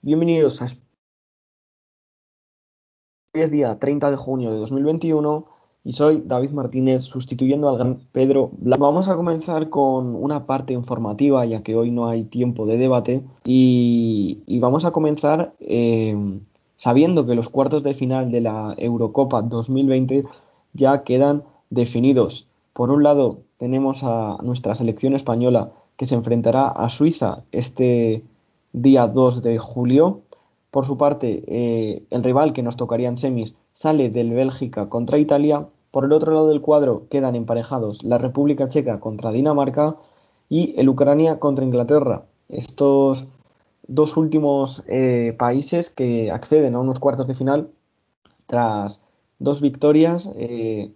Bienvenidos a Hoy es día 30 de junio de 2021 y soy David Martínez sustituyendo al gran Pedro Blanco. Vamos a comenzar con una parte informativa ya que hoy no hay tiempo de debate y, vamos a comenzar eh, sabiendo que los cuartos de final de la Eurocopa 2020 ya quedan definidos. Por un lado tenemos a nuestra selección española que se enfrentará a Suiza este día 2 de julio. Por su parte, eh, el rival que nos tocaría en semis sale del Bélgica contra Italia. Por el otro lado del cuadro quedan emparejados la República Checa contra Dinamarca y el Ucrania contra Inglaterra. Estos dos últimos eh, países que acceden a unos cuartos de final tras dos victorias eh,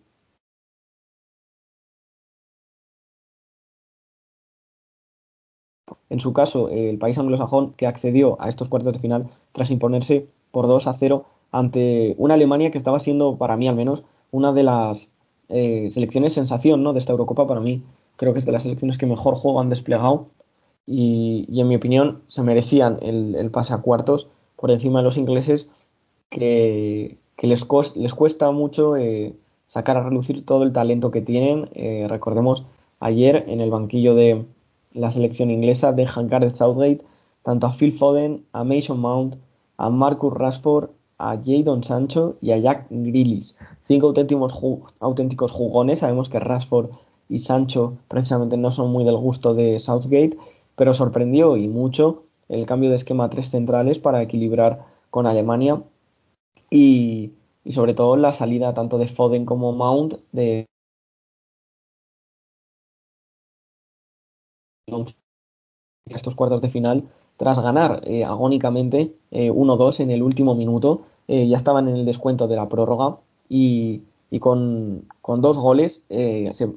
En su caso, el país anglosajón que accedió a estos cuartos de final tras imponerse por 2 a 0 ante una Alemania que estaba siendo, para mí al menos, una de las eh, selecciones sensación ¿no? de esta Eurocopa. Para mí, creo que es de las selecciones que mejor juego han desplegado y, en mi opinión se merecían el, pase a cuartos por encima de los ingleses que, les, les, cuesta mucho eh, sacar a relucir todo el talento que tienen. Eh, recordemos ayer en el banquillo de, la selección inglesa dejan Gareth Southgate tanto a Phil Foden, a Mason Mount, a Marcus Rashford, a Jadon Sancho y a Jack Grealish. Cinco auténticos, auténticos jugones. Sabemos que Rashford y Sancho precisamente no son muy del gusto de Southgate, pero sorprendió y mucho el cambio de esquema a tres centrales para equilibrar con Alemania y, y sobre todo la salida tanto de Foden como Mount de estos cuartos de final tras ganar eh, agónicamente 1-2 eh, en el último minuto. Eh, ya estaban en el descuento de la prórroga y, con, dos goles se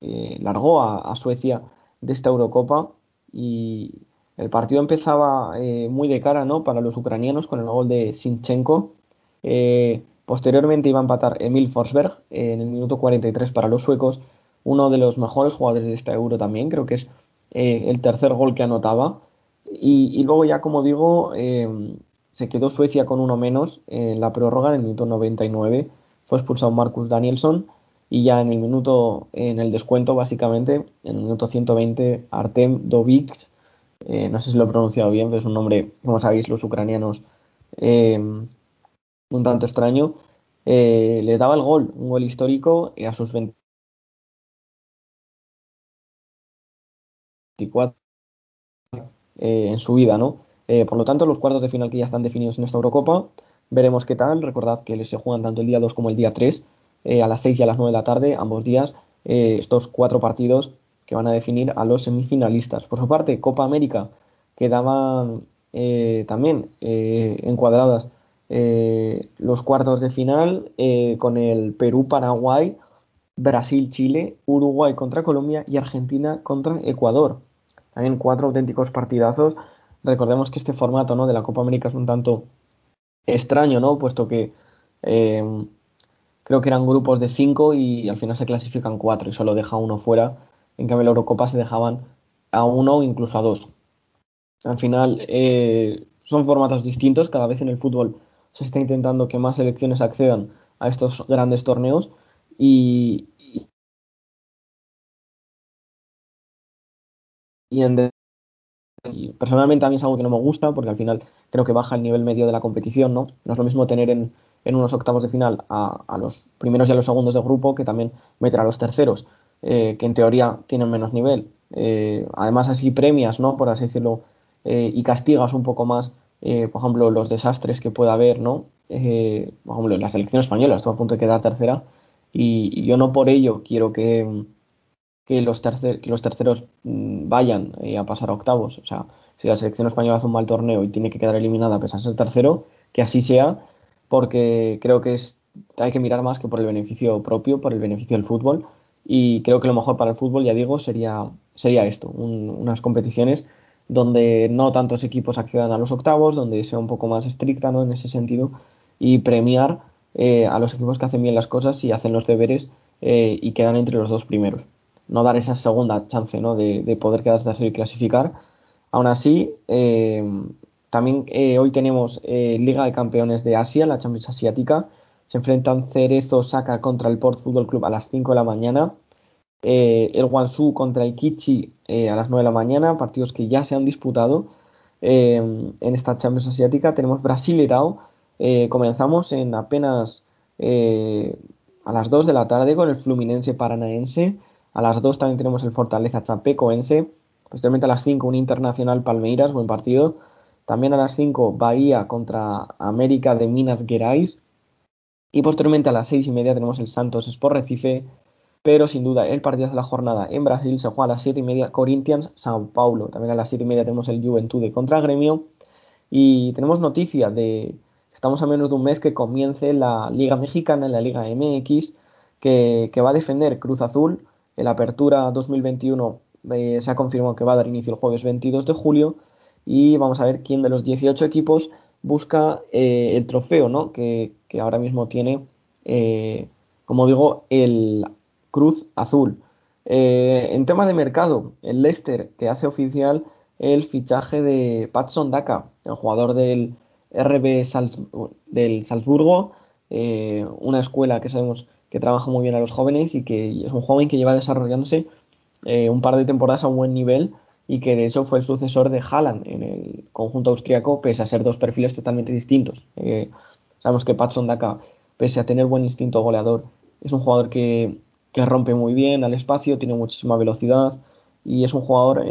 largó a, Suecia de esta Eurocopa y el partido empezaba muy de cara ¿no? para los ucranianos con el gol de Sinchenko. posteriormente iba a empatar Emil Forsberg en el minuto 43 para los suecos, uno de los mejores jugadores de esta Euro también, creo que es eh, el tercer gol que anotaba. Y, luego ya, como digo, eh, se quedó Suecia con uno menos en la prórroga, en el minuto 99. Fue expulsado Marcus Danielson y ya en el minuto, en el descuento básicamente, en el minuto 120, Artem Dovik, eh, no sé si lo he pronunciado bien, pero es un nombre, como sabéis, los ucranianos, un tanto extraño, le daba el gol, un gol histórico a sus 20 eh, en su vida, ¿no? Eh, por lo tanto, los cuartos de final que ya están definidos en esta Eurocopa, veremos qué tal. Recordad que se juegan tanto el día 2 como el día 3, eh, a las 6 y a las 9 de la tarde, ambos días, estos cuatro partidos que van a definir a los semifinalistas. Por su parte, Copa América quedaban también encuadradas los cuartos de final con el Perú-Paraguay, Brasil-Chile, Uruguay contra Colombia y Argentina contra Ecuador. También cuatro auténticos partidazos. Recordemos que este formato ¿no? de la Copa América es un tanto extraño, ¿no? Puesto que em, creo que eran grupos de cinco y al final se clasifican cuatro y solo deja uno fuera. En cambio, la Eurocopa se dejaban a uno o incluso a dos. Al final eh, son formatos distintos. Cada vez en el fútbol se está intentando que más selecciones accedan a estos grandes torneos y, y, personalmente a mí es algo que no me gusta porque al final creo que baja el nivel medio de la competición, ¿no? No es lo mismo tener en, unos octavos de final a, los primeros y a los segundos de grupo que también meter a los terceros, eh, que en teoría tienen menos nivel. Eh, además así premias, ¿no? Por así decirlo, eh, y castigas un poco más, por ejemplo, los desastres que pueda haber, ¿no? por ejemplo, en la selección española estuvo a punto de quedar tercera y, yo no por ello quiero que, que, los, que los terceros mm, vayan eh, a pasar a octavos. O sea, si la selección española hace un mal torneo y tiene que quedar eliminada a pesar de ser tercero, que así sea, porque creo que es, hay que mirar más que por el beneficio propio, por el beneficio del fútbol. Y creo que lo mejor para el fútbol, ya digo, sería, sería esto, unas competiciones donde no tantos equipos accedan a los octavos, donde sea un poco más estricta ¿no? en ese sentido y premiar eh, a los equipos que hacen bien las cosas y hacen los deberes eh, y quedan entre los dos primeros. No dar esa segunda chance ¿no? de, poder quedarse así y clasificar. Aún así, eh, También hoy tenemos Liga de Campeones de Asia, la Champions Asiática. Se enfrentan Cerezo Osaka contra el Port Football Club a las 5 de la mañana. el Guangzhou contra el Kichi a las 9 de la mañana, partidos que ya se han disputado en esta Champions Asiática. Tenemos Brasil Rao. comenzamos en apenas a las 2 de la tarde con el Fluminense Paranaense. A las 2 también tenemos el Fortaleza Chapecoense. Posteriormente a las 5 un Internacional Palmeiras, buen partido. También a las 5 Bahía contra América de Minas Gerais. Y posteriormente a las 6 y media tenemos el Santos Sport Recife. Pero sin duda el partido de la jornada en Brasil se juega a las 7 y media Corinthians Sao Paulo. También a las 7 y media tenemos el Juventude contra Gremio. Y tenemos noticia de, Estamos a menos de un mes que comience la Liga Mexicana, la Liga MX, que, va a defender Cruz Azul. La apertura 2021 eh, se ha confirmado que va a dar inicio el jueves 22 de julio y vamos a ver quién de los 18 equipos busca eh, el trofeo, ¿no? Que, ahora mismo tiene, eh, como digo, el Cruz Azul. en temas de mercado, el Leicester que hace oficial el fichaje de Patson Daka, el jugador del RB del Salzburgo, eh, una escuela que sabemos que trabaja muy bien a los jóvenes y que es un joven que lleva desarrollándose eh, un par de temporadas a un buen nivel y que de hecho fue el sucesor de Haaland en el conjunto austriaco, pese a ser dos perfiles totalmente distintos. Eh, sabemos que Patson Daka, pese a tener buen instinto goleador, es un jugador que, que rompe muy bien al espacio, tiene muchísima velocidad y es un jugador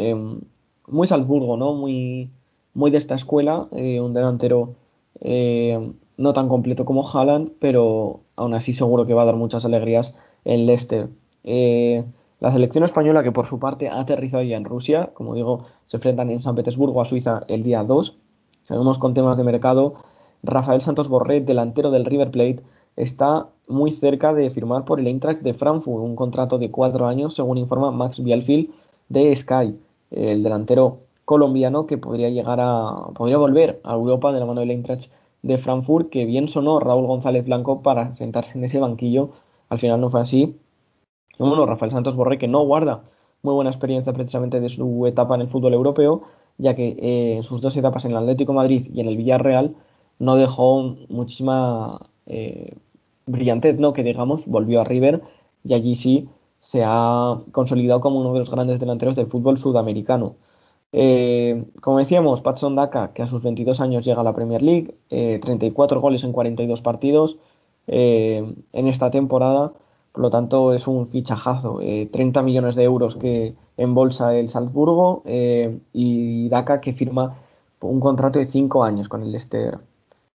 muy Salzburgo, ¿no? Muy, muy de esta escuela, eh, un delantero eh, no tan completo como Haaland, pero aún así seguro que va a dar muchas alegrías en Leicester. Eh, la selección española, que por su parte ha aterrizado ya en Rusia, como digo, se enfrentan en San Petersburgo a Suiza el día 2. Sabemos con temas de mercado, Rafael Santos Borret, delantero del River Plate, está muy cerca de firmar por el Eintracht de Frankfurt un contrato de cuatro años, según informa Max Bielfield de Sky. El delantero colombiano que podría llegar a podría volver a Europa de la mano del Eintracht de Frankfurt, que bien sonó Raúl González Blanco para sentarse en ese banquillo, al final no fue así. Bueno, Rafael Santos Borré que no guarda muy buena experiencia precisamente de su etapa en el fútbol europeo, ya que eh, en sus dos etapas en el Atlético Madrid y en el Villarreal no dejó muchísima eh, brillantez, ¿no? Que digamos, volvió a River y allí sí se ha consolidado como uno de los grandes delanteros del fútbol sudamericano. Eh, como decíamos, Patson Daka, que a sus 22 años llega a la Premier League, 34 eh, goles en 42 partidos eh, en esta temporada, por lo tanto es un fichajazo, 30 millones de euros que embolsa el Salzburgo y Daka que firma un contrato de 5 años con el Leicester,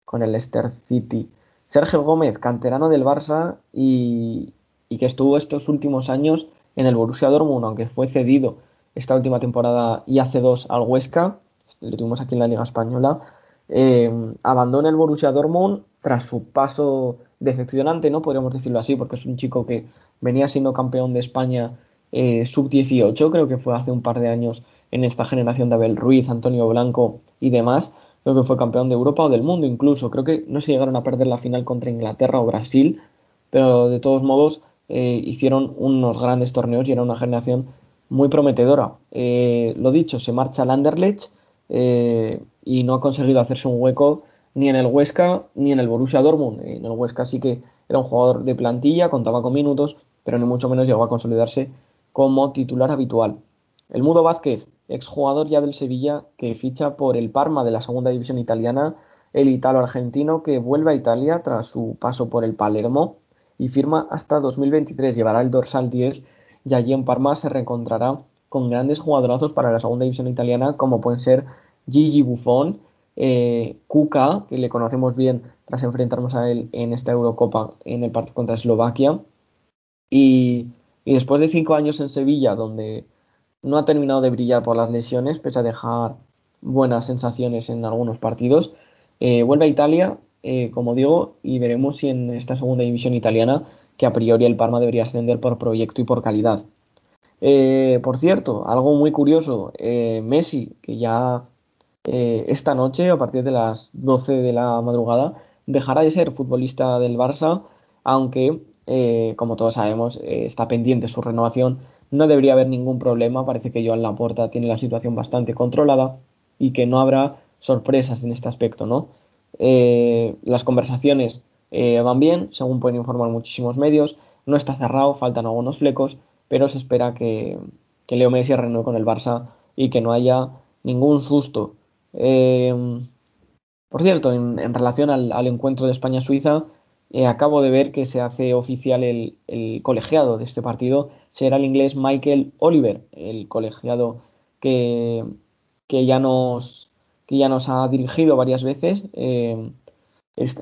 con el Leicester City. Sergio Gómez, canterano del Barça y, y que estuvo estos últimos años en el Borussia Dortmund, aunque fue cedido esta última temporada y hace dos al Huesca, lo tuvimos aquí en la Liga Española, eh, abandona el Borussia Dortmund tras su paso decepcionante, ¿no? Podríamos decirlo así, porque es un chico que venía siendo campeón de España eh, sub-18, creo que fue hace un par de años en esta generación de Abel Ruiz, Antonio Blanco y demás. Creo que fue campeón de Europa o del mundo incluso. Creo que no se llegaron a perder la final contra Inglaterra o Brasil, pero de todos modos eh, hicieron unos grandes torneos y era una generación muy prometedora. Eh, lo dicho, se marcha al Anderlecht eh, y no ha conseguido hacerse un hueco ni en el Huesca ni en el Borussia Dortmund. En el Huesca sí que era un jugador de plantilla, contaba con minutos, pero ni mucho menos llegó a consolidarse como titular habitual. El Mudo Vázquez, exjugador ya del Sevilla, que ficha por el Parma de la segunda división italiana, el italo-argentino que vuelve a Italia tras su paso por el Palermo y firma hasta 2023. Llevará el dorsal 10 y allí en Parma se reencontrará con grandes jugadorazos para la segunda división italiana como pueden ser Gigi Buffon, eh, que le conocemos bien tras enfrentarnos a él en esta Eurocopa en el partido contra Eslovaquia, y, después de cinco años en Sevilla, donde no ha terminado de brillar por las lesiones, pese a dejar buenas sensaciones en algunos partidos, eh, vuelve a Italia, eh, como digo, y veremos si en esta segunda división italiana que a priori el Parma debería ascender por proyecto y por calidad. Eh, por cierto, algo muy curioso, eh, Messi, que ya eh, esta noche, a partir de las 12 de la madrugada, dejará de ser futbolista del Barça, aunque, como todos sabemos, está pendiente su renovación, no debería haber ningún problema, parece que Joan Laporta tiene la situación bastante controlada y que no habrá sorpresas en este aspecto, ¿no? Eh, las conversaciones eh, van bien, según pueden informar muchísimos medios, no está cerrado, faltan algunos flecos, pero se espera que, Leo Messi renueve con el Barça y que no haya ningún susto. por cierto, en, relación al, encuentro de España-Suiza, acabo de ver que se hace oficial el, el, colegiado de este partido, será el inglés Michael Oliver, el colegiado que, que ya nos, que ya nos ha dirigido varias veces. Eh,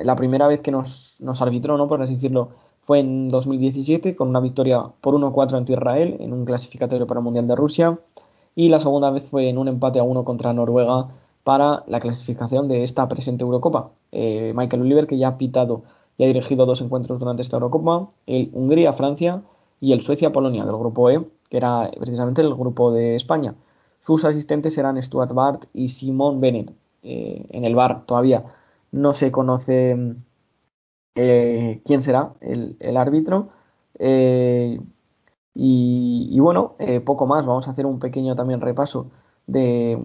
la primera vez que nos, nos arbitró, ¿no? por así decirlo, fue en 2017 con una victoria por 1-4 ante Israel en un clasificatorio para el Mundial de Rusia. Y la segunda vez fue en un empate a 1 contra Noruega para la clasificación de esta presente Eurocopa. Eh, Michael Oliver, que ya ha pitado y ha dirigido dos encuentros durante esta Eurocopa, el Hungría-Francia y el Suecia-Polonia del grupo E, que era precisamente el grupo de España. Sus asistentes eran Stuart Bart y Simon Bennett. Eh, en el bar todavía no se conoce eh, quién será el, árbitro. Eh, y, bueno, poco más. Vamos a hacer un pequeño también repaso de,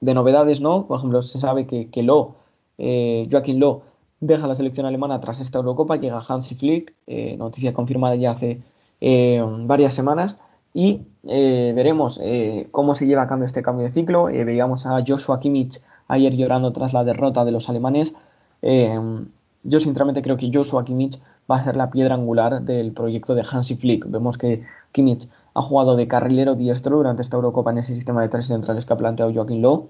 novedades, ¿no? Por ejemplo, se sabe que, que Lo, Joaquín Lo, deja la selección alemana tras esta Eurocopa, llega Hansi Flick, noticia confirmada ya hace varias semanas y eh, veremos eh, cómo se lleva a cabo este cambio de ciclo. Eh, veíamos a Joshua Kimmich ayer llorando tras la derrota de los alemanes. Yo sinceramente creo que Joshua Kimmich va a ser la piedra angular del proyecto de Hansi Flick. Vemos que Kimmich ha jugado de carrilero diestro durante esta Eurocopa en ese sistema de tres centrales que ha planteado Joaquín Lowe.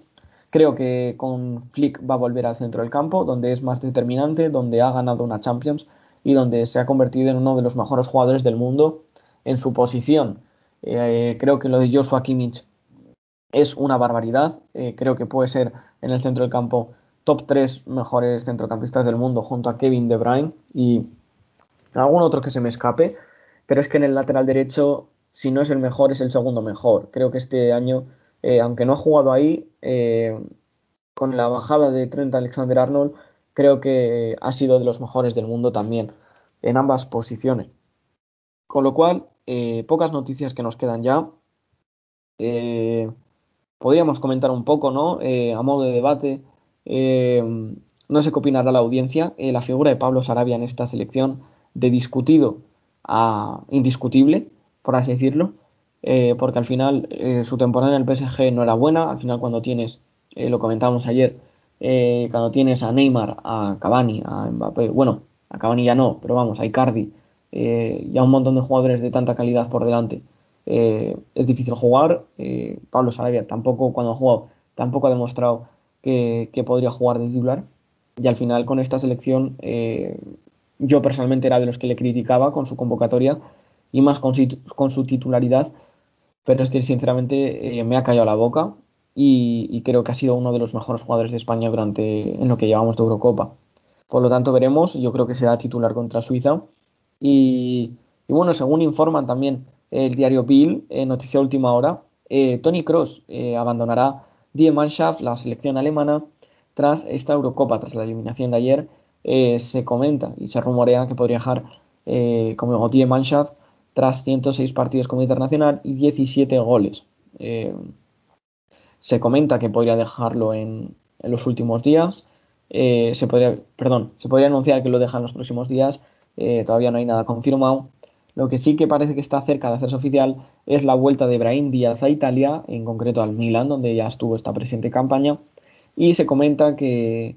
Creo que con Flick va a volver al centro del campo, donde es más determinante, donde ha ganado una Champions y donde se ha convertido en uno de los mejores jugadores del mundo en su posición. Eh, creo que lo de Joshua Kimmich es una barbaridad. Eh, creo que puede ser en el centro del campo top 3 mejores centrocampistas del mundo junto a Kevin De Bruyne y algún otro que se me escape. Pero es que en el lateral derecho, si no es el mejor, es el segundo mejor. Creo que este año, eh, aunque no ha jugado ahí, con la bajada de Trent Alexander Arnold, creo que ha sido de los mejores del mundo también en ambas posiciones. Con lo cual, eh, pocas noticias que nos quedan ya. Eh, podríamos comentar un poco, ¿no? Eh, a modo de debate. No sé qué opinará la audiencia. la figura de Pablo Sarabia en esta selección, de discutido a indiscutible, por así decirlo. porque al final su temporada en el PSG no era buena. Al final, cuando tienes, lo comentábamos ayer, cuando tienes a Neymar, a Cavani, a Mbappé, bueno, a Cavani ya no, pero vamos, a Icardi, eh, ya un montón de jugadores de tanta calidad por delante. Eh, es difícil jugar. Eh, Pablo Sarabia tampoco, cuando ha jugado, tampoco ha demostrado que, podría jugar de titular. Y al final, con esta selección, yo personalmente era de los que le criticaba con su convocatoria y más con, su titularidad. Pero es que, sinceramente, me ha callado la boca y, y, creo que ha sido uno de los mejores jugadores de España durante en lo que llevamos de Eurocopa. Por lo tanto, veremos. Yo creo que será titular contra Suiza y, bueno, según informan también el diario Bill, en noticia última hora, eh, Tony Cross eh, abandonará Die Mannschaft, la selección alemana, tras esta Eurocopa, tras la eliminación de ayer. Eh, se comenta y se rumorea que podría dejar como Die Mannschaft tras 106 partidos como internacional y 17 goles. se comenta que podría dejarlo en, los últimos días. se podría, se podría anunciar que lo deja en los próximos días eh, todavía no hay nada confirmado. Lo que sí que parece que está cerca de hacerse oficial es la vuelta de Brahim Díaz a Italia, en concreto al Milan, donde ya estuvo esta presente campaña. Y se comenta que,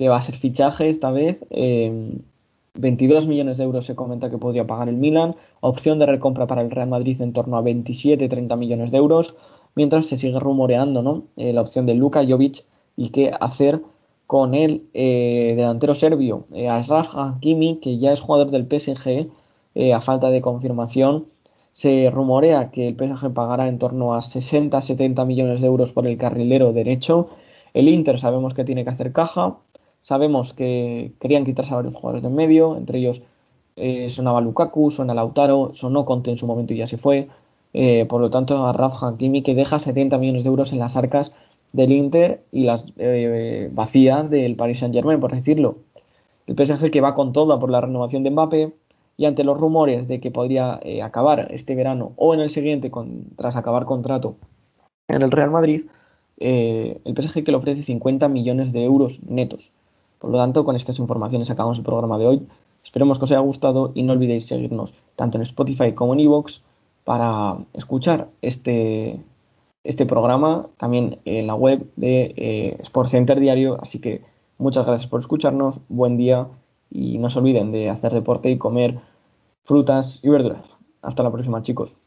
va a ser fichaje esta vez. 22 millones de euros se comenta que podría pagar el Milan. Opción de recompra para el Real Madrid en torno a 27-30 millones de euros. Mientras se sigue rumoreando ¿no? Eh, la opción de Luka Jovic y qué hacer con el eh, delantero serbio eh, Asraf Hakimi, que ya es jugador del PSG, eh, a falta de confirmación. Se rumorea que el PSG pagará en torno a 60-70 millones de euros por el carrilero derecho. El Inter sabemos que tiene que hacer caja. Sabemos que querían quitarse a varios jugadores del medio, entre ellos sonaba Lukaku, suena Lautaro, sonó Conte en su momento y ya se fue. por lo tanto, a Hakimi que deja 70 millones de euros en las arcas del Inter y la eh, vacía del Paris Saint Germain, por decirlo. El PSG que va con todo por la renovación de Mbappé y ante los rumores de que podría eh, acabar este verano o en el siguiente tras acabar contrato en el Real Madrid, eh, el PSG que le ofrece 50 millones de euros netos. Por lo tanto, con estas informaciones acabamos el programa de hoy. Esperemos que os haya gustado y no olvidéis seguirnos tanto en Spotify como en Evox para escuchar este, este programa, también en la web de eh, Sport Center Diario. Así que muchas gracias por escucharnos, buen día y no se olviden de hacer deporte y comer frutas y verduras. Hasta la próxima, chicos.